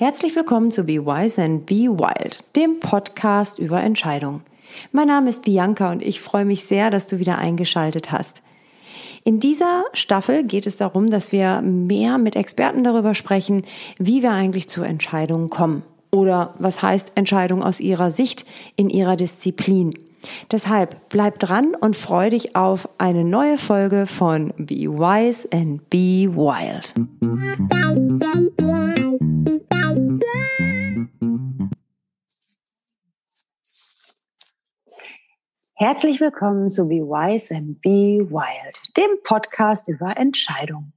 Herzlich willkommen zu Be Wise and Be Wild, dem Podcast über Entscheidungen. Mein Name ist Bianca und ich freue mich sehr, dass du wieder eingeschaltet hast. In dieser Staffel geht es darum, dass wir mehr mit Experten darüber sprechen, wie wir eigentlich zu Entscheidungen kommen oder was heißt Entscheidung aus ihrer Sicht in ihrer Disziplin. Deshalb bleib dran und freu dich auf eine neue Folge von Be Wise and Be Wild. Herzlich willkommen zu Be Wise and Be Wild, dem Podcast über Entscheidungen.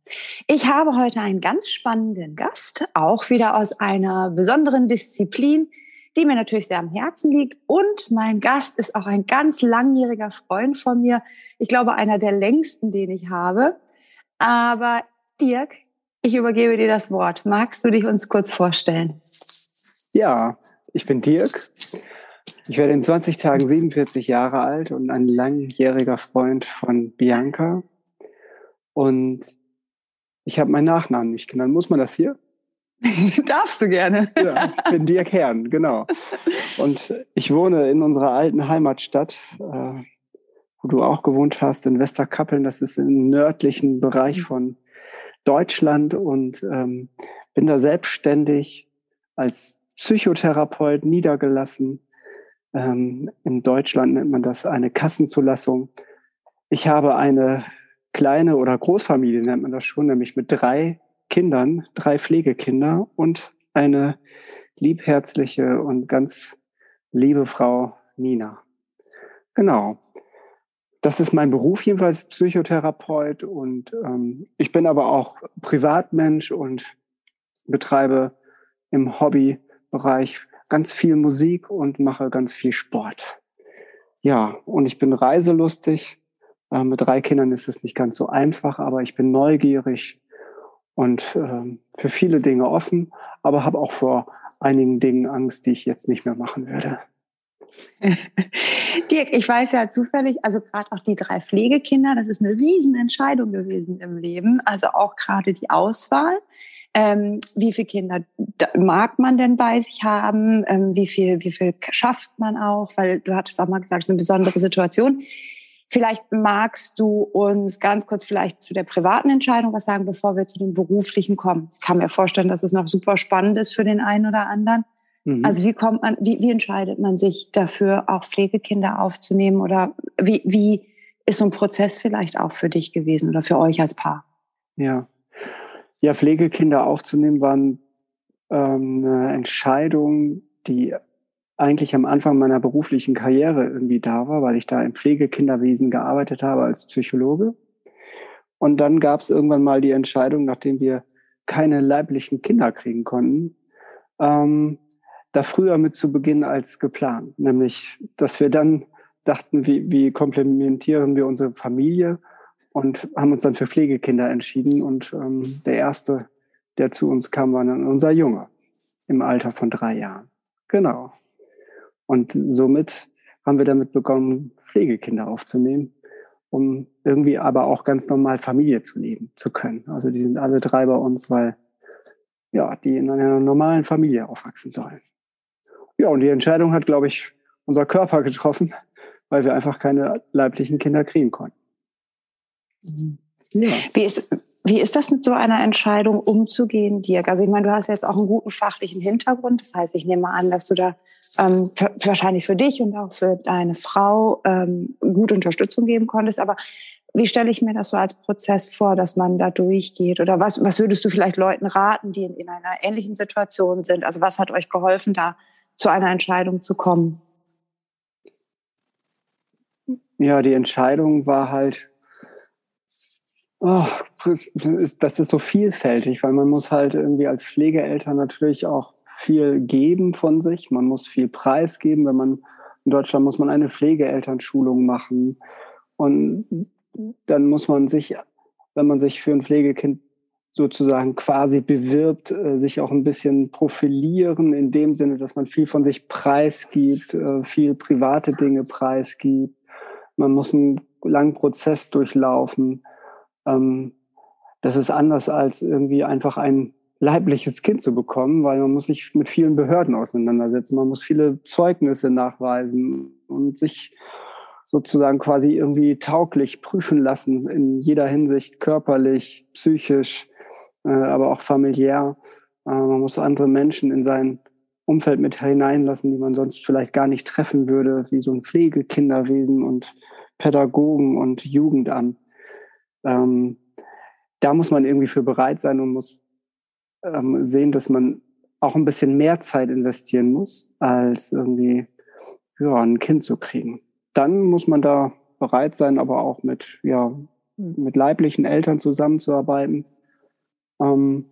Ich habe heute einen ganz spannenden Gast, auch wieder aus einer besonderen Disziplin, die mir natürlich sehr am Herzen liegt. Und mein Gast ist auch ein ganz langjähriger Freund von mir. Ich glaube, einer der längsten, den ich habe. Aber Dirk, ich übergebe dir das Wort. Magst du dich uns kurz vorstellen? Ja, ich bin Dirk. Ich werde in 20 Tagen 47 Jahre alt und ein langjähriger Freund von Bianca. Und ich habe meinen Nachnamen nicht genannt. Muss man das hier? Darfst du gerne. Ja, ich bin Dirk Herrn, genau. Und ich wohne in unserer alten Heimatstadt, äh, wo du auch gewohnt hast, in Westerkappeln. Das ist im nördlichen Bereich mhm. von Deutschland und ähm, bin da selbstständig als Psychotherapeut niedergelassen ähm, in Deutschland nennt man das eine Kassenzulassung. Ich habe eine kleine oder Großfamilie, nennt man das schon, nämlich mit drei Kindern, drei Pflegekinder und eine liebherzliche und ganz liebe Frau Nina. Genau. Das ist mein Beruf jedenfalls, Psychotherapeut. Und ähm, ich bin aber auch Privatmensch und betreibe im Hobbybereich ganz viel Musik und mache ganz viel Sport. Ja, und ich bin reiselustig. Äh, mit drei Kindern ist es nicht ganz so einfach, aber ich bin neugierig und äh, für viele Dinge offen, aber habe auch vor einigen Dingen Angst, die ich jetzt nicht mehr machen werde. Dirk, ich weiß ja zufällig, also gerade auch die drei Pflegekinder, das ist eine Riesenentscheidung gewesen im Leben. Also auch gerade die Auswahl. Ähm, wie viele Kinder mag man denn bei sich haben? Ähm, wie viel, wie viel schafft man auch? Weil du hattest auch mal gesagt, es ist eine besondere Situation. Vielleicht magst du uns ganz kurz vielleicht zu der privaten Entscheidung was sagen, bevor wir zu dem beruflichen kommen. Ich kann mir vorstellen, dass es noch super spannend ist für den einen oder anderen. Mhm. Also wie kommt man, wie, wie entscheidet man sich dafür, auch Pflegekinder aufzunehmen oder wie, wie ist so ein Prozess vielleicht auch für dich gewesen oder für euch als Paar? Ja, ja, Pflegekinder aufzunehmen war ähm, eine Entscheidung, die eigentlich am Anfang meiner beruflichen Karriere irgendwie da war, weil ich da im Pflegekinderwesen gearbeitet habe als Psychologe. Und dann gab es irgendwann mal die Entscheidung, nachdem wir keine leiblichen Kinder kriegen konnten, ähm, da früher mit zu beginnen als geplant. Nämlich, dass wir dann dachten, wie, wie komplementieren wir unsere Familie und haben uns dann für Pflegekinder entschieden. Und ähm, der erste, der zu uns kam, war dann unser Junge im Alter von drei Jahren. Genau. Und somit haben wir damit begonnen, Pflegekinder aufzunehmen, um irgendwie aber auch ganz normal Familie zu leben zu können. Also die sind alle drei bei uns, weil ja, die in einer normalen Familie aufwachsen sollen. Ja, und die Entscheidung hat, glaube ich, unser Körper getroffen, weil wir einfach keine leiblichen Kinder kriegen konnten. Ja. Wie, ist, wie ist das mit so einer Entscheidung umzugehen, Dirk? Also ich meine, du hast jetzt auch einen guten fachlichen Hintergrund. Das heißt, ich nehme an, dass du da ähm, für, wahrscheinlich für dich und auch für deine Frau ähm, gute Unterstützung geben konntest. Aber wie stelle ich mir das so als Prozess vor, dass man da durchgeht? Oder was, was würdest du vielleicht Leuten raten, die in, in einer ähnlichen Situation sind? Also was hat euch geholfen, da zu einer Entscheidung zu kommen? Ja, die Entscheidung war halt Oh, das ist so vielfältig, weil man muss halt irgendwie als Pflegeeltern natürlich auch viel geben von sich. Man muss viel preisgeben. Wenn man in Deutschland muss man eine Pflegeelternschulung machen und dann muss man sich, wenn man sich für ein Pflegekind sozusagen quasi bewirbt, äh, sich auch ein bisschen profilieren in dem Sinne, dass man viel von sich preisgibt, äh, viel private Dinge preisgibt. Man muss einen langen Prozess durchlaufen ähm, das ist anders als irgendwie einfach ein leibliches Kind zu bekommen, weil man muss sich mit vielen Behörden auseinandersetzen, man muss viele Zeugnisse nachweisen und sich sozusagen quasi irgendwie tauglich prüfen lassen in jeder Hinsicht, körperlich, psychisch, äh, aber auch familiär. Äh, man muss andere Menschen in sein Umfeld mit hineinlassen, die man sonst vielleicht gar nicht treffen würde, wie so ein Pflegekinderwesen und Pädagogen und Jugendamt. Ähm, da muss man irgendwie für bereit sein und muss ähm, sehen, dass man auch ein bisschen mehr Zeit investieren muss, als irgendwie ja, ein Kind zu kriegen. Dann muss man da bereit sein, aber auch mit, ja, mit leiblichen Eltern zusammenzuarbeiten. Ähm,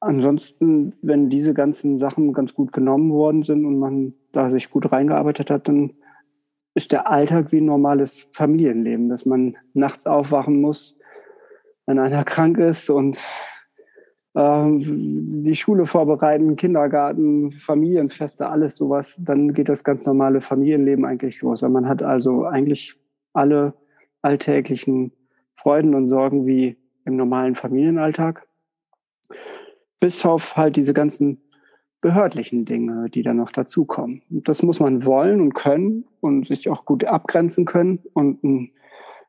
ansonsten, wenn diese ganzen Sachen ganz gut genommen worden sind und man da sich gut reingearbeitet hat, dann ist der Alltag wie ein normales Familienleben, dass man nachts aufwachen muss, wenn einer krank ist und äh, die Schule vorbereiten, Kindergarten, Familienfeste, alles sowas, dann geht das ganz normale Familienleben eigentlich los. man hat also eigentlich alle alltäglichen Freuden und Sorgen wie im normalen Familienalltag. Bis auf halt diese ganzen behördlichen Dinge, die dann noch dazukommen. Das muss man wollen und können und sich auch gut abgrenzen können. Und in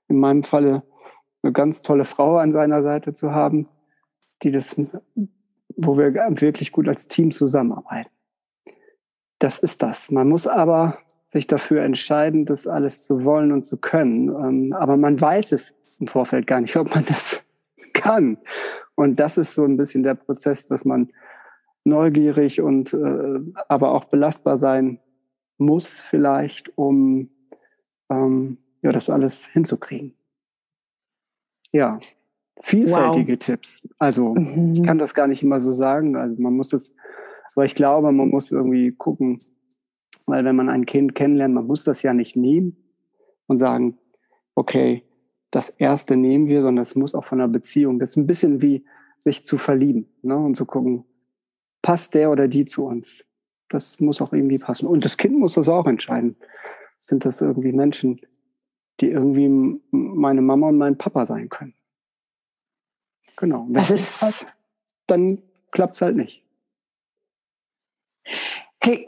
meinem Falle eine ganz tolle Frau an seiner Seite zu haben, die das, wo wir wirklich gut als Team zusammenarbeiten. Das ist das. Man muss aber sich dafür entscheiden, das alles zu wollen und zu können. Ähm, aber man weiß es im Vorfeld gar nicht, ob man das kann. Und das ist so ein bisschen der Prozess, dass man neugierig und äh, aber auch belastbar sein muss vielleicht, um ähm, ja das alles hinzukriegen. Ja, vielfältige wow. Tipps. Also mhm. ich kann das gar nicht immer so sagen. Also man muss das, aber ich glaube, man muss irgendwie gucken, weil wenn man ein Kind kennenlernt, man muss das ja nicht nehmen und sagen, okay, das erste nehmen wir, sondern es muss auch von der Beziehung. Das ist ein bisschen wie sich zu verlieben ne? und zu gucken, passt der oder die zu uns? Das muss auch irgendwie passen. Und das Kind muss das auch entscheiden. Sind das irgendwie Menschen, die irgendwie meine Mama und mein Papa sein können? Genau. Wenn das ist halt, dann klappt es halt nicht.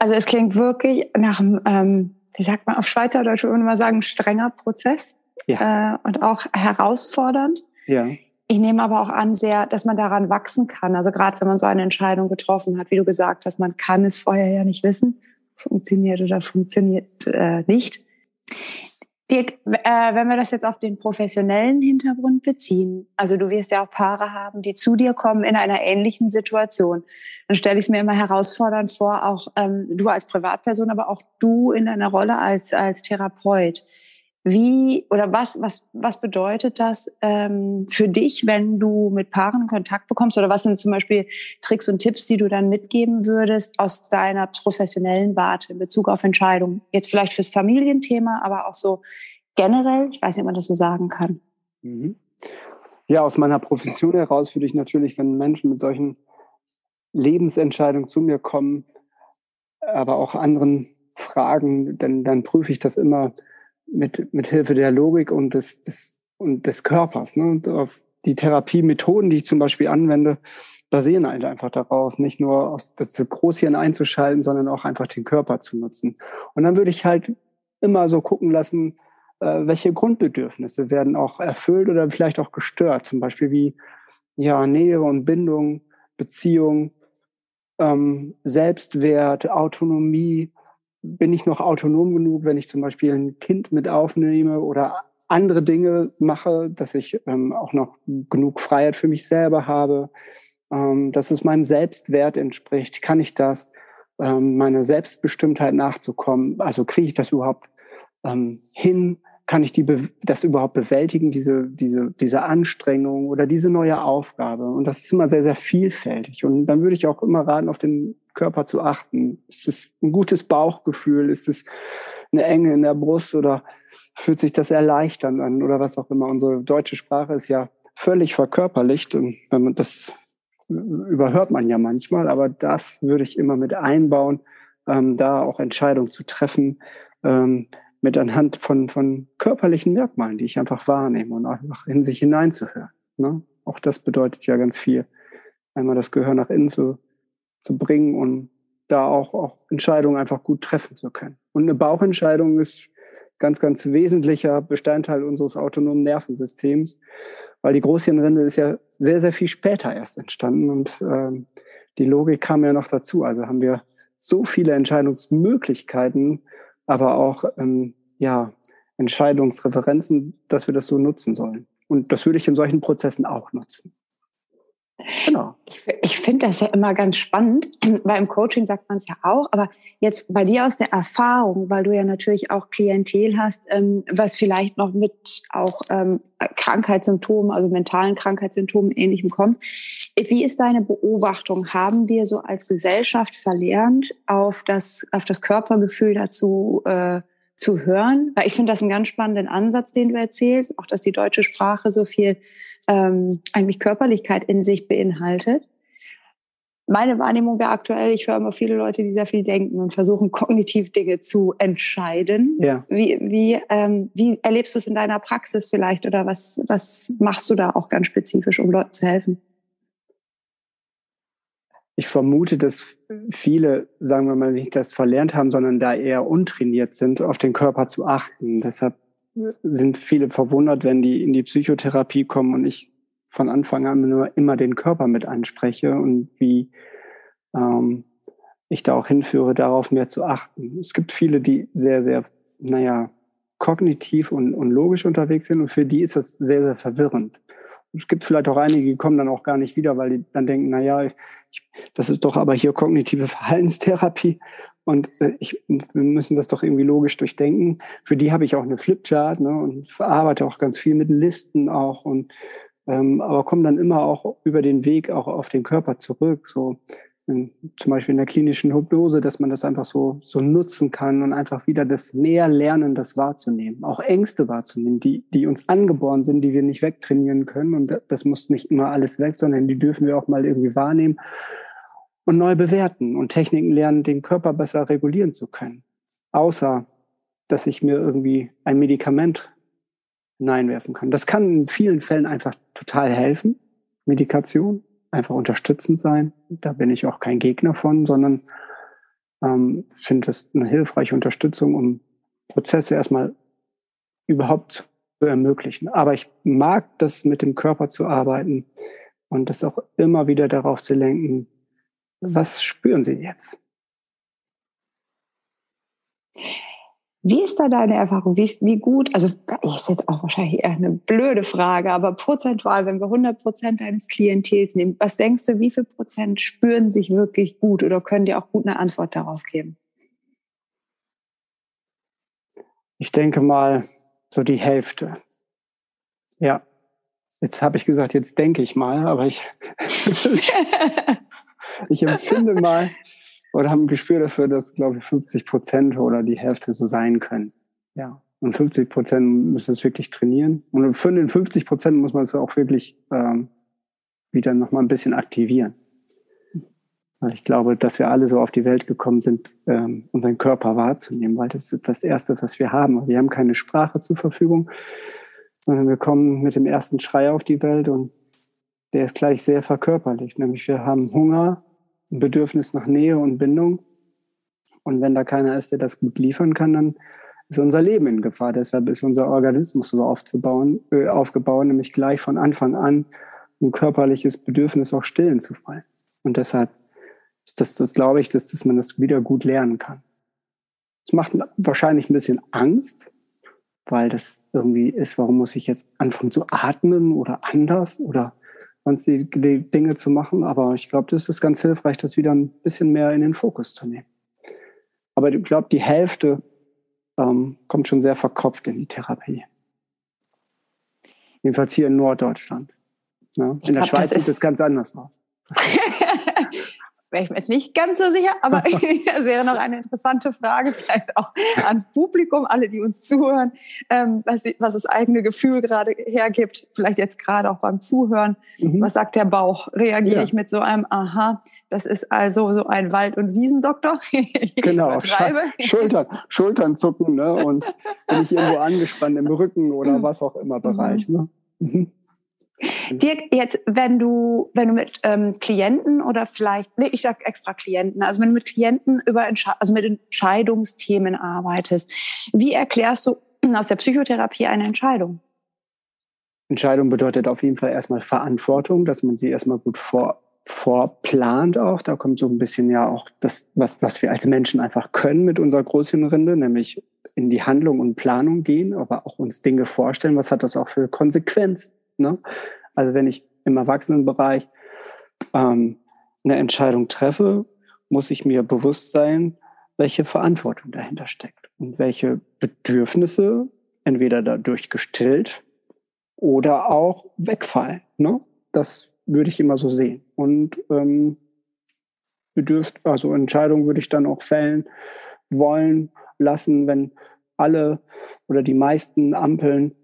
Also es klingt wirklich nach einem, ähm, wie sagt man auf Schweizerdeutsch, würde man sagen, strenger Prozess ja. äh, und auch herausfordernd. Ja. Ich nehme aber auch an, sehr, dass man daran wachsen kann. Also gerade wenn man so eine Entscheidung getroffen hat, wie du gesagt hast, man kann es vorher ja nicht wissen, funktioniert oder funktioniert äh, nicht. Dirk, äh, wenn wir das jetzt auf den professionellen Hintergrund beziehen, also du wirst ja auch Paare haben, die zu dir kommen in einer ähnlichen Situation, dann stelle ich es mir immer herausfordernd vor, auch ähm, du als Privatperson, aber auch du in deiner Rolle als, als Therapeut. Wie oder was, was, was bedeutet das ähm, für dich, wenn du mit Paaren Kontakt bekommst? Oder was sind zum Beispiel Tricks und Tipps, die du dann mitgeben würdest aus deiner professionellen Warte in Bezug auf Entscheidungen? Jetzt vielleicht fürs Familienthema, aber auch so generell. Ich weiß nicht, ob man das so sagen kann. Mhm. Ja, aus meiner Profession heraus würde ich natürlich, wenn Menschen mit solchen Lebensentscheidungen zu mir kommen, aber auch anderen Fragen, dann, dann prüfe ich das immer mit, mit Hilfe der Logik und des, des, und des Körpers. Ne? Und auf die Therapiemethoden, die ich zum Beispiel anwende, basieren halt einfach darauf, nicht nur das Großhirn einzuschalten, sondern auch einfach den Körper zu nutzen. Und dann würde ich halt immer so gucken lassen, äh, welche Grundbedürfnisse werden auch erfüllt oder vielleicht auch gestört. Zum Beispiel wie ja, Nähe und Bindung, Beziehung, ähm, Selbstwert, Autonomie, bin ich noch autonom genug, wenn ich zum Beispiel ein Kind mit aufnehme oder andere Dinge mache, dass ich ähm, auch noch genug Freiheit für mich selber habe, ähm, dass es meinem Selbstwert entspricht. Kann ich das, ähm, meine Selbstbestimmtheit nachzukommen? Also kriege ich das überhaupt ähm, hin? Kann ich die, das überhaupt bewältigen, diese, diese, diese Anstrengung oder diese neue Aufgabe? Und das ist immer sehr, sehr vielfältig. Und dann würde ich auch immer raten, auf den Körper zu achten. Ist es ein gutes Bauchgefühl? Ist es eine Enge in der Brust oder fühlt sich das erleichternd an oder was auch immer? Unsere deutsche Sprache ist ja völlig verkörperlicht und wenn man das überhört man ja manchmal, aber das würde ich immer mit einbauen, ähm, da auch Entscheidungen zu treffen, ähm, mit anhand von, von körperlichen Merkmalen, die ich einfach wahrnehme und einfach in sich hineinzuhören. Ne? Auch das bedeutet ja ganz viel. einmal das Gehör nach innen zu, zu bringen und da auch, auch Entscheidungen einfach gut treffen zu können. Und eine Bauchentscheidung ist ganz, ganz wesentlicher Bestandteil unseres autonomen Nervensystems, weil die Großhirnrinde ist ja sehr, sehr viel später erst entstanden und ähm, die Logik kam ja noch dazu. Also haben wir so viele Entscheidungsmöglichkeiten, aber auch ähm, ja, Entscheidungsreferenzen, dass wir das so nutzen sollen. Und das würde ich in solchen Prozessen auch nutzen. Genau. Ich, ich finde das ja immer ganz spannend, weil im Coaching sagt man es ja auch, aber jetzt bei dir aus der Erfahrung, weil du ja natürlich auch Klientel hast, ähm, was vielleicht noch mit auch ähm, Krankheitssymptomen, also mentalen Krankheitssymptomen ähnlichem kommt. Wie ist deine Beobachtung? Haben wir so als Gesellschaft verlernt, auf das, auf das Körpergefühl dazu äh, zu hören? Weil ich finde das einen ganz spannenden Ansatz, den du erzählst, auch dass die deutsche Sprache so viel ähm, eigentlich Körperlichkeit in sich beinhaltet. Meine Wahrnehmung wäre aktuell, ich höre immer viele Leute, die sehr viel denken und versuchen, kognitiv Dinge zu entscheiden. Ja. Wie, wie, ähm, wie erlebst du es in deiner Praxis vielleicht oder was, was machst du da auch ganz spezifisch, um Leuten zu helfen? Ich vermute, dass viele, sagen wir mal, nicht das verlernt haben, sondern da eher untrainiert sind, auf den Körper zu achten. Deshalb sind viele verwundert, wenn die in die Psychotherapie kommen und ich von Anfang an nur immer den Körper mit anspreche und wie ähm, ich da auch hinführe, darauf mehr zu achten. Es gibt viele, die sehr, sehr, naja, kognitiv und, und logisch unterwegs sind und für die ist das sehr, sehr verwirrend. Es gibt vielleicht auch einige, die kommen dann auch gar nicht wieder, weil die dann denken, naja, ich, das ist doch aber hier kognitive Verhaltenstherapie und äh, ich, wir müssen das doch irgendwie logisch durchdenken. Für die habe ich auch eine Flipchart ne, und arbeite auch ganz viel mit Listen auch und ähm, aber komme dann immer auch über den Weg auch auf den Körper zurück. So in, zum Beispiel in der klinischen Hypnose, dass man das einfach so, so nutzen kann und einfach wieder das mehr lernen, das wahrzunehmen. Auch Ängste wahrzunehmen, die, die uns angeboren sind, die wir nicht wegtrainieren können. Und das muss nicht immer alles weg, sondern die dürfen wir auch mal irgendwie wahrnehmen und neu bewerten und Techniken lernen, den Körper besser regulieren zu können. Außer, dass ich mir irgendwie ein Medikament hineinwerfen kann. Das kann in vielen Fällen einfach total helfen. Medikation, einfach unterstützend sein. Da bin ich auch kein Gegner von, sondern ähm, finde das eine hilfreiche Unterstützung, um Prozesse erstmal überhaupt zu ermöglichen. Aber ich mag das mit dem Körper zu arbeiten und das auch immer wieder darauf zu lenken, was spüren Sie jetzt? Wie ist da deine Erfahrung? Wie, wie gut, also ist jetzt auch wahrscheinlich eher eine blöde Frage, aber prozentual, wenn wir 100 Prozent deines Klientels nehmen, was denkst du, wie viel Prozent spüren sich wirklich gut oder können dir auch gut eine Antwort darauf geben? Ich denke mal so die Hälfte. Ja. Jetzt habe ich gesagt, jetzt denke ich mal, aber ich, ich empfinde mal oder habe ein Gespür dafür, dass, glaube ich, 50 Prozent oder die Hälfte so sein können. Ja. Und 50 Prozent müssen es wirklich trainieren. Und für den 50 Prozent muss man es auch wirklich ähm, wieder nochmal ein bisschen aktivieren. Weil ich glaube, dass wir alle so auf die Welt gekommen sind, ähm, unseren Körper wahrzunehmen, weil das ist das Erste, was wir haben. Wir haben keine Sprache zur Verfügung, sondern wir kommen mit dem ersten Schrei auf die Welt und der ist gleich sehr verkörperlich. Nämlich wir haben Hunger, ein Bedürfnis nach Nähe und Bindung. Und wenn da keiner ist, der das gut liefern kann, dann ist unser Leben in Gefahr. Deshalb ist unser Organismus so aufzubauen, äh, aufgebaut, nämlich gleich von Anfang an ein körperliches Bedürfnis auch stillen zu fallen. Und deshalb ist das, das glaube ich, dass, dass man das wieder gut lernen kann. Es macht wahrscheinlich ein bisschen Angst, weil das irgendwie ist, warum muss ich jetzt anfangen zu atmen oder anders oder sonst die, die Dinge zu machen. Aber ich glaube, das ist ganz hilfreich, das wieder ein bisschen mehr in den Fokus zu nehmen. Aber ich glaube, die Hälfte ähm, kommt schon sehr verkopft in die Therapie. Jedenfalls hier in Norddeutschland. Ja? In glaub, der Schweiz sieht es ganz anders aus. wäre ich mir jetzt nicht ganz so sicher, aber das wäre noch eine interessante Frage, vielleicht auch ans Publikum, alle, die uns zuhören, ähm, was, was, das eigene Gefühl gerade hergibt, vielleicht jetzt gerade auch beim Zuhören. Mhm. Was sagt der Bauch? Reagiere ja. ich mit so einem, aha, das ist also so ein Wald- und Wiesendoktor? genau, Schultern, Schultern zucken ne? und bin ich irgendwo angespannt im Rücken oder mhm. was auch immer Bereich. Mhm. Ne? Mhm. Dirk, jetzt, wenn du, wenn du mit ähm, Klienten oder vielleicht, nee, ich sag extra Klienten, also wenn du mit Klienten über also mit Entscheidungsthemen arbeitest, wie erklärst du aus der Psychotherapie eine Entscheidung? Entscheidung bedeutet auf jeden Fall erstmal Verantwortung, dass man sie erstmal gut vor, vorplant auch. Da kommt so ein bisschen ja auch das, was, was wir als Menschen einfach können mit unserer Großhirnrinde, nämlich in die Handlung und Planung gehen, aber auch uns Dinge vorstellen. Was hat das auch für Konsequenzen? Ne? Also wenn ich im Erwachsenenbereich ähm, eine Entscheidung treffe, muss ich mir bewusst sein, welche Verantwortung dahinter steckt und welche Bedürfnisse entweder dadurch gestillt oder auch wegfallen. Ne? Das würde ich immer so sehen. Und ähm, bedürft, also Entscheidungen würde ich dann auch fällen wollen lassen, wenn alle oder die meisten Ampeln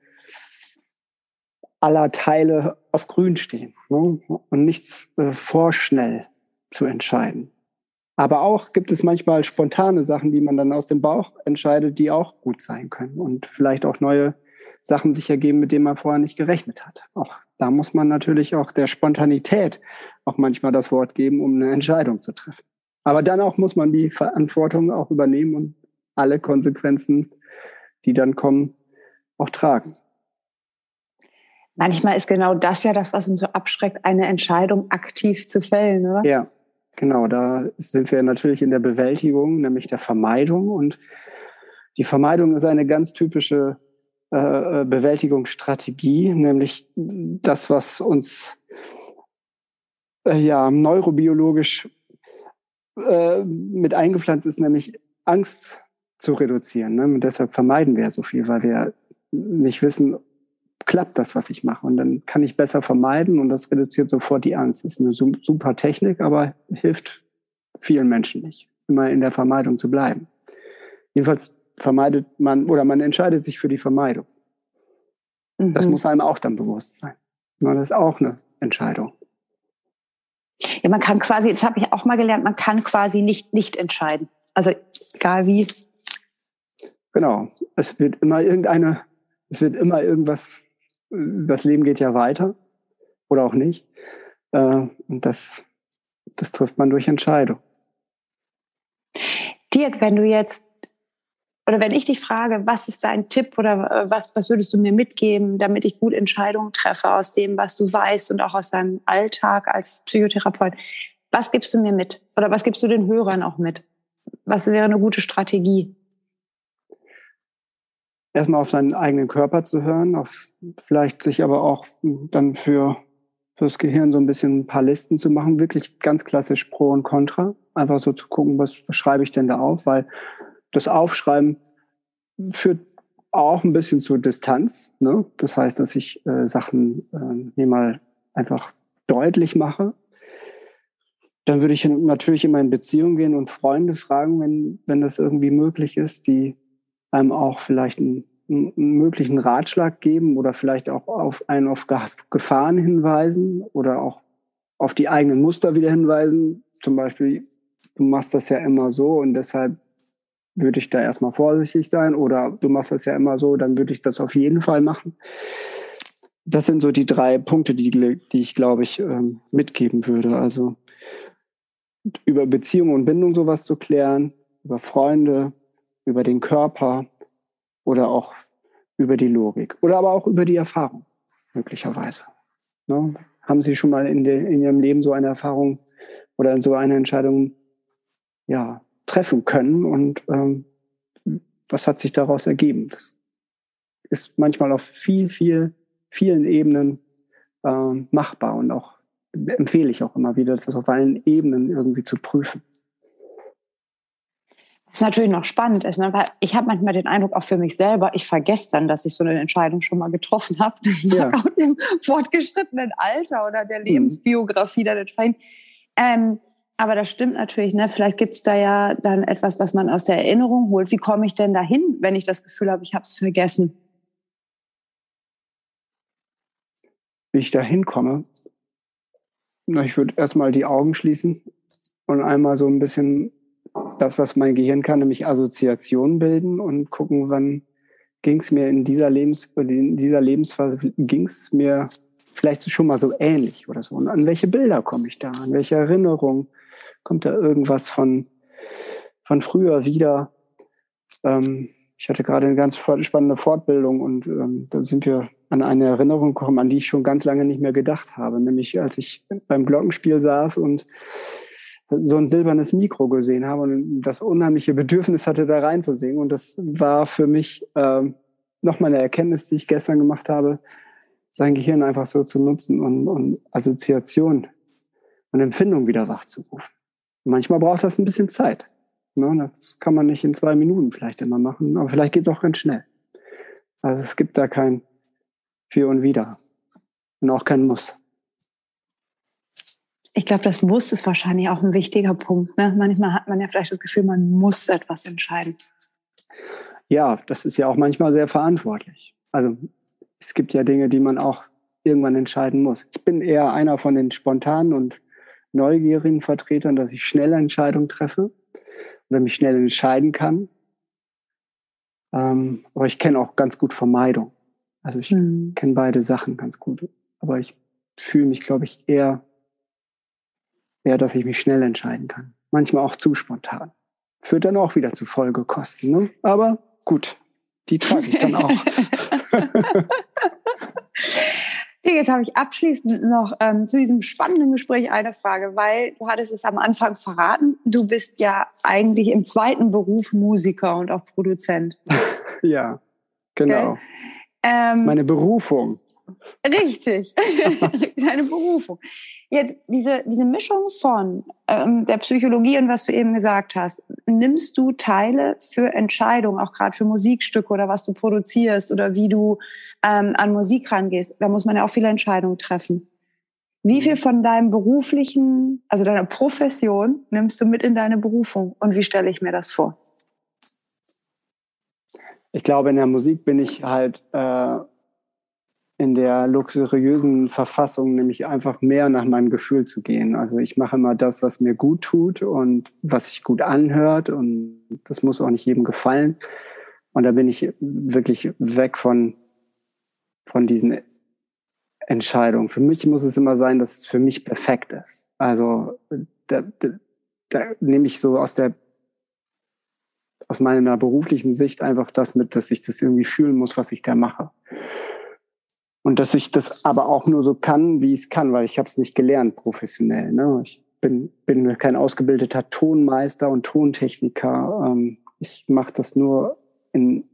aller Teile auf grün stehen ne? und nichts äh, vorschnell zu entscheiden. Aber auch gibt es manchmal spontane Sachen, die man dann aus dem Bauch entscheidet, die auch gut sein können und vielleicht auch neue Sachen sich ergeben, mit denen man vorher nicht gerechnet hat. Auch da muss man natürlich auch der Spontanität auch manchmal das Wort geben, um eine Entscheidung zu treffen. Aber dann auch muss man die Verantwortung auch übernehmen und alle Konsequenzen, die dann kommen, auch tragen. Manchmal ist genau das ja das, was uns so abschreckt, eine Entscheidung aktiv zu fällen, oder? Ja, genau. Da sind wir natürlich in der Bewältigung, nämlich der Vermeidung. Und die Vermeidung ist eine ganz typische äh, Bewältigungsstrategie, nämlich das, was uns äh, ja neurobiologisch äh, mit eingepflanzt ist, nämlich Angst zu reduzieren. Ne? Und deshalb vermeiden wir so viel, weil wir nicht wissen, klappt das, was ich mache. Und dann kann ich besser vermeiden und das reduziert sofort die Angst. Das ist eine super Technik, aber hilft vielen Menschen nicht, immer in der Vermeidung zu bleiben. Jedenfalls vermeidet man oder man entscheidet sich für die Vermeidung. Mhm. Das muss einem auch dann bewusst sein. Das ist auch eine Entscheidung. Ja, man kann quasi, das habe ich auch mal gelernt, man kann quasi nicht nicht entscheiden. Also egal wie. Genau. Es wird immer irgendeine, es wird immer irgendwas, das Leben geht ja weiter oder auch nicht. Äh, und das, das trifft man durch Entscheidung. Dirk, wenn du jetzt oder wenn ich dich frage, was ist dein Tipp oder äh, was, was würdest du mir mitgeben, damit ich gut Entscheidungen treffe aus dem, was du weißt und auch aus deinem Alltag als Psychotherapeut, was gibst du mir mit? Oder was gibst du den Hörern auch mit? Was wäre eine gute Strategie? Erstmal auf seinen eigenen Körper zu hören, auf vielleicht sich aber auch dann für fürs Gehirn so ein bisschen ein paar Listen zu machen, wirklich ganz klassisch Pro und Contra. Einfach so zu gucken, was, schreibe ich denn da auf, weil das Aufschreiben führt auch ein bisschen zur Distanz. Ne? Das heißt, dass ich äh, Sachen äh, mir mal einfach deutlich mache. Dann würde ich natürlich immer in Beziehung gehen und Freunde fragen, wenn, wenn das irgendwie möglich ist, die einem auch vielleicht einen, einen möglichen Ratschlag geben oder vielleicht auch auf einen auf Gefahren hinweisen oder auch auf die eigenen Muster wieder hinweisen. Zum Beispiel, du machst das ja immer so und deshalb würde ich da erstmal vorsichtig sein oder du machst das ja immer so, dann würde ich das auf jeden Fall machen. Das sind so die drei Punkte, die, die ich, glaube ich, ähm, mitgeben würde. Also über Beziehung und Bindung sowas zu klären, über Freunde, über den Körper oder auch über die Logik oder aber auch über die Erfahrung, möglicherweise. Ne? Haben Sie schon mal in, de, in Ihrem Leben so eine Erfahrung oder so eine Entscheidung ja, treffen können und ähm, was hat sich daraus ergeben. Das ist manchmal auf viel, viel, vielen Ebenen ähm, machbar und auch empfehle ich auch immer wieder, das auf allen Ebenen irgendwie zu prüfen. Was natürlich noch spannend ist, ne? weil ich habe manchmal den Eindruck, auch für mich selber, ich vergesse dann, dass ich so eine Entscheidung schon mal getroffen habe. Ja. auch im fortgeschrittenen Alter oder der mhm. Lebensbiografie dann entsprechend. Ähm, aber das stimmt natürlich. Ne? Vielleicht gibt es da ja dann etwas, was man aus der Erinnerung holt. Wie komme ich denn dahin, wenn ich das Gefühl habe, ich habe es vergessen? Wie ich da hinkomme? Ich würde erstmal die Augen schließen und einmal so ein bisschen das, was mein Gehirn kann, nämlich Assoziationen bilden und gucken, wann ging es mir in dieser, Lebens in dieser Lebensphase, ging es mir vielleicht schon mal so ähnlich oder so. Und an welche Bilder komme ich da? An welche Erinnerung? Kommt da irgendwas von, von früher wieder? Ähm, ich hatte gerade eine ganz spannende Fortbildung und ähm, da sind wir an eine Erinnerung gekommen, an die ich schon ganz lange nicht mehr gedacht habe. Nämlich als ich beim Glockenspiel saß und so ein silbernes Mikro gesehen habe und das unheimliche Bedürfnis hatte, da reinzusingen. Und das war für mich ähm, nochmal eine Erkenntnis, die ich gestern gemacht habe, sein Gehirn einfach so zu nutzen und, und Assoziation und Empfindung wieder wachzurufen. Manchmal braucht das ein bisschen Zeit. Ne? Das kann man nicht in zwei Minuten vielleicht immer machen, aber vielleicht geht es auch ganz schnell. Also es gibt da kein Für und Wider und auch kein Muss. Ich glaube, das Muss ist wahrscheinlich auch ein wichtiger Punkt. Ne? Manchmal hat man ja vielleicht das Gefühl, man muss etwas entscheiden. Ja, das ist ja auch manchmal sehr verantwortlich. Also es gibt ja Dinge, die man auch irgendwann entscheiden muss. Ich bin eher einer von den spontanen und neugierigen Vertretern, dass ich schnell Entscheidungen treffe oder mich schnell entscheiden kann. Ähm, aber ich kenne auch ganz gut Vermeidung. Also ich mhm. kenne beide Sachen ganz gut. Aber ich fühle mich, glaube ich, eher, eher, dass ich mich schnell entscheiden kann. Manchmal auch zu spontan. Führt dann auch wieder zu Folgekosten. Ne? Aber gut, die trage ich dann auch. Jetzt habe ich abschließend noch ähm, zu diesem spannenden Gespräch eine Frage, weil du hattest es am Anfang verraten. Du bist ja eigentlich im zweiten Beruf Musiker und auch Produzent. ja, genau. Okay? Ähm, Meine Berufung. Richtig, deine Berufung. Jetzt diese, diese Mischung von ähm, der Psychologie und was du eben gesagt hast, nimmst du Teile für Entscheidungen, auch gerade für Musikstücke oder was du produzierst oder wie du ähm, an Musik rangehst? Da muss man ja auch viele Entscheidungen treffen. Wie viel mhm. von deinem beruflichen, also deiner Profession nimmst du mit in deine Berufung und wie stelle ich mir das vor? Ich glaube, in der Musik bin ich halt äh, in der luxuriösen Verfassung, nämlich einfach mehr nach meinem Gefühl zu gehen. Also ich mache immer das, was mir gut tut und was sich gut anhört und das muss auch nicht jedem gefallen. Und da bin ich wirklich weg von, von diesen Entscheidungen. Für mich muss es immer sein, dass es für mich perfekt ist. Also da, da, da nehme ich so aus der aus meiner beruflichen Sicht einfach das mit, dass ich das irgendwie fühlen muss, was ich da mache. Und dass ich das aber auch nur so kann, wie ich es kann, weil ich habe es nicht gelernt professionell. Ne? Ich bin, bin kein ausgebildeter Tonmeister und Tontechniker. Ähm, ich mache das nur in,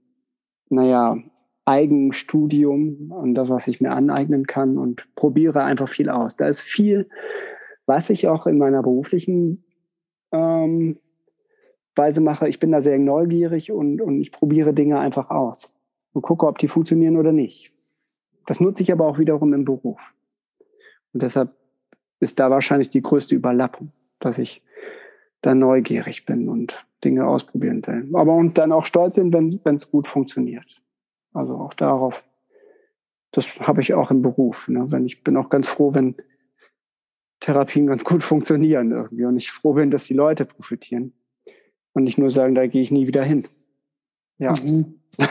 naja, Eigenstudium und das, was ich mir aneignen kann und probiere einfach viel aus. Da ist viel, was ich auch in meiner beruflichen ähm, Weise mache. Ich bin da sehr neugierig und, und ich probiere Dinge einfach aus und gucke, ob die funktionieren oder nicht. Das nutze ich aber auch wiederum im Beruf. Und deshalb ist da wahrscheinlich die größte Überlappung, dass ich da neugierig bin und Dinge ausprobieren will. Aber und dann auch stolz sind, wenn es gut funktioniert. Also auch darauf, das habe ich auch im Beruf. Ne? Wenn ich bin auch ganz froh, wenn Therapien ganz gut funktionieren irgendwie und ich froh bin, dass die Leute profitieren und nicht nur sagen, da gehe ich nie wieder hin. Ja. Mhm.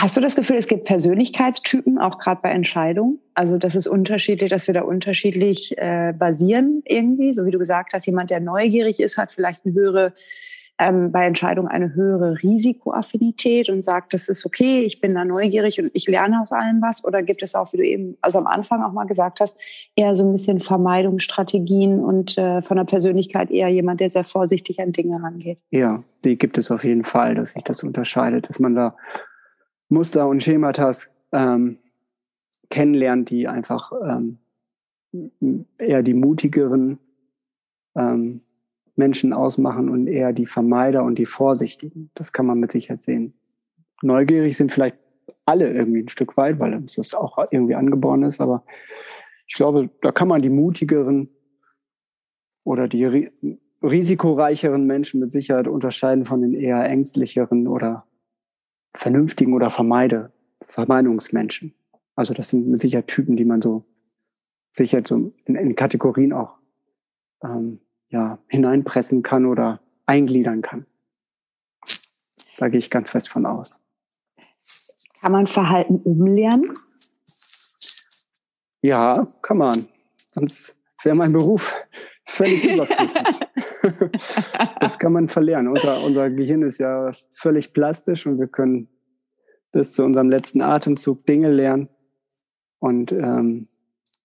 Hast du das Gefühl, es gibt Persönlichkeitstypen, auch gerade bei Entscheidungen? Also, dass es unterschiedlich, dass wir da unterschiedlich äh, basieren irgendwie? So wie du gesagt hast, jemand, der neugierig ist, hat vielleicht eine höhere, ähm, bei Entscheidungen eine höhere Risikoaffinität und sagt, das ist okay, ich bin da neugierig und ich lerne aus allem was? Oder gibt es auch, wie du eben, also am Anfang auch mal gesagt hast, eher so ein bisschen Vermeidungsstrategien und äh, von der Persönlichkeit eher jemand, der sehr vorsichtig an Dinge rangeht? Ja, die gibt es auf jeden Fall, dass sich das unterscheidet, dass man da Muster und Schematas ähm, kennenlernt, die einfach ähm, eher die mutigeren ähm, Menschen ausmachen und eher die Vermeider und die Vorsichtigen. Das kann man mit Sicherheit sehen. Neugierig sind vielleicht alle irgendwie ein Stück weit, weil uns das auch irgendwie angeboren ist, aber ich glaube, da kann man die mutigeren oder die ri risikoreicheren Menschen mit Sicherheit unterscheiden von den eher ängstlicheren oder vernünftigen oder vermeide, Vermeidungsmenschen. Also das sind mit Sicherheit Typen, die man so sicher so in, in Kategorien auch ähm, ja, hineinpressen kann oder eingliedern kann. Da gehe ich ganz fest von aus. Kann man Verhalten umlernen? Ja, kann man. Sonst wäre mein Beruf völlig überflüssig. das kann man verlernen. Unser, unser Gehirn ist ja völlig plastisch und wir können bis zu unserem letzten Atemzug Dinge lernen. Und ähm,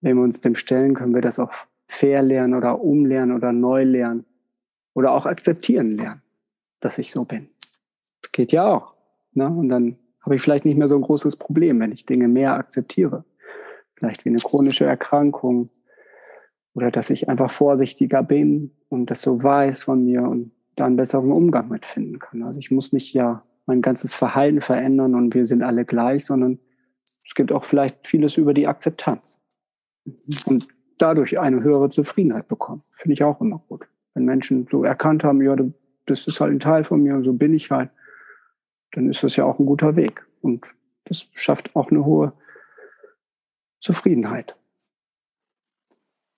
wenn wir uns dem stellen, können wir das auch fair lernen oder umlernen oder neu lernen oder auch akzeptieren lernen, dass ich so bin. Das geht ja auch. Ne? Und dann habe ich vielleicht nicht mehr so ein großes Problem, wenn ich Dinge mehr akzeptiere. Vielleicht wie eine chronische Erkrankung oder dass ich einfach vorsichtiger bin und das so weiß von mir und da einen besseren Umgang mitfinden kann. Also ich muss nicht ja mein ganzes Verhalten verändern und wir sind alle gleich, sondern es gibt auch vielleicht vieles über die Akzeptanz. Und dadurch eine höhere Zufriedenheit bekommen. Finde ich auch immer gut. Wenn Menschen so erkannt haben, ja, das ist halt ein Teil von mir und so bin ich halt, dann ist das ja auch ein guter Weg. Und das schafft auch eine hohe Zufriedenheit.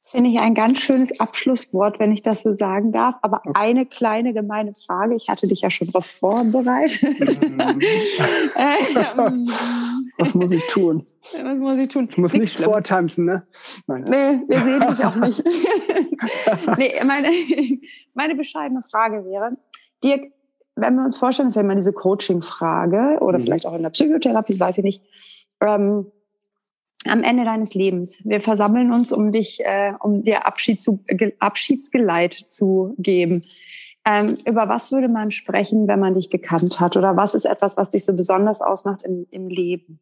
Finde ich ein ganz schönes Abschlusswort, wenn ich das so sagen darf. Aber okay. eine kleine gemeine Frage. Ich hatte dich ja schon was vorbereitet. Mhm. Ähm, was muss ich tun? Was muss ich tun? Ich muss Nichts nicht vortanzen, ne? Nein. Nee, wir sehen dich auch nicht. nee, meine, meine bescheidene Frage wäre, Dirk, wenn wir uns vorstellen, das ist ja immer diese Coaching-Frage oder mhm. vielleicht auch in der Psychotherapie, das weiß ich nicht. Ähm, am Ende deines Lebens. Wir versammeln uns, um dich, äh, um dir Abschied zu, Abschiedsgeleit zu geben. Ähm, über was würde man sprechen, wenn man dich gekannt hat? Oder was ist etwas, was dich so besonders ausmacht im, im Leben?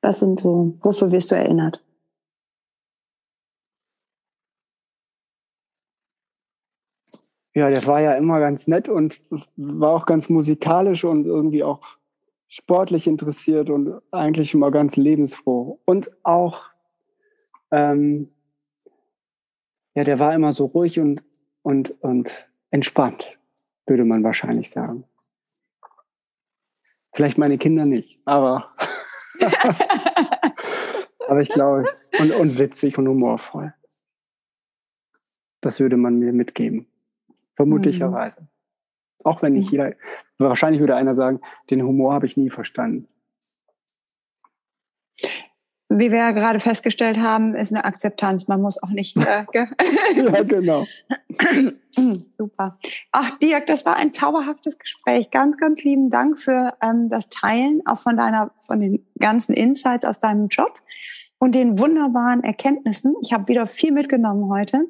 Was sind so, wofür wirst du erinnert? Ja, der war ja immer ganz nett und war auch ganz musikalisch und irgendwie auch sportlich interessiert und eigentlich immer ganz lebensfroh. Und auch, ähm, ja, der war immer so ruhig und, und, und entspannt, würde man wahrscheinlich sagen. Vielleicht meine Kinder nicht, aber, aber ich glaube, und, und witzig und humorvoll. Das würde man mir mitgeben. Vermutlicherweise. Mhm. Auch wenn nicht jeder, wahrscheinlich würde einer sagen, den Humor habe ich nie verstanden. Wie wir ja gerade festgestellt haben, ist eine Akzeptanz. Man muss auch nicht. Äh, ja, genau. Super. Ach, Dirk, das war ein zauberhaftes Gespräch. Ganz, ganz lieben Dank für ähm, das Teilen, auch von deiner, von den ganzen Insights aus deinem Job und den wunderbaren Erkenntnissen. Ich habe wieder viel mitgenommen heute.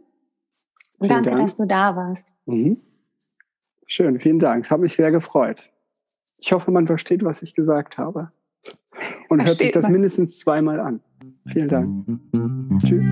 Danke, Dank. dass du da warst. Mhm. Schön, vielen Dank. Es hat mich sehr gefreut. Ich hoffe, man versteht, was ich gesagt habe. Und versteht hört sich das man. mindestens zweimal an. Vielen Dank. Tschüss.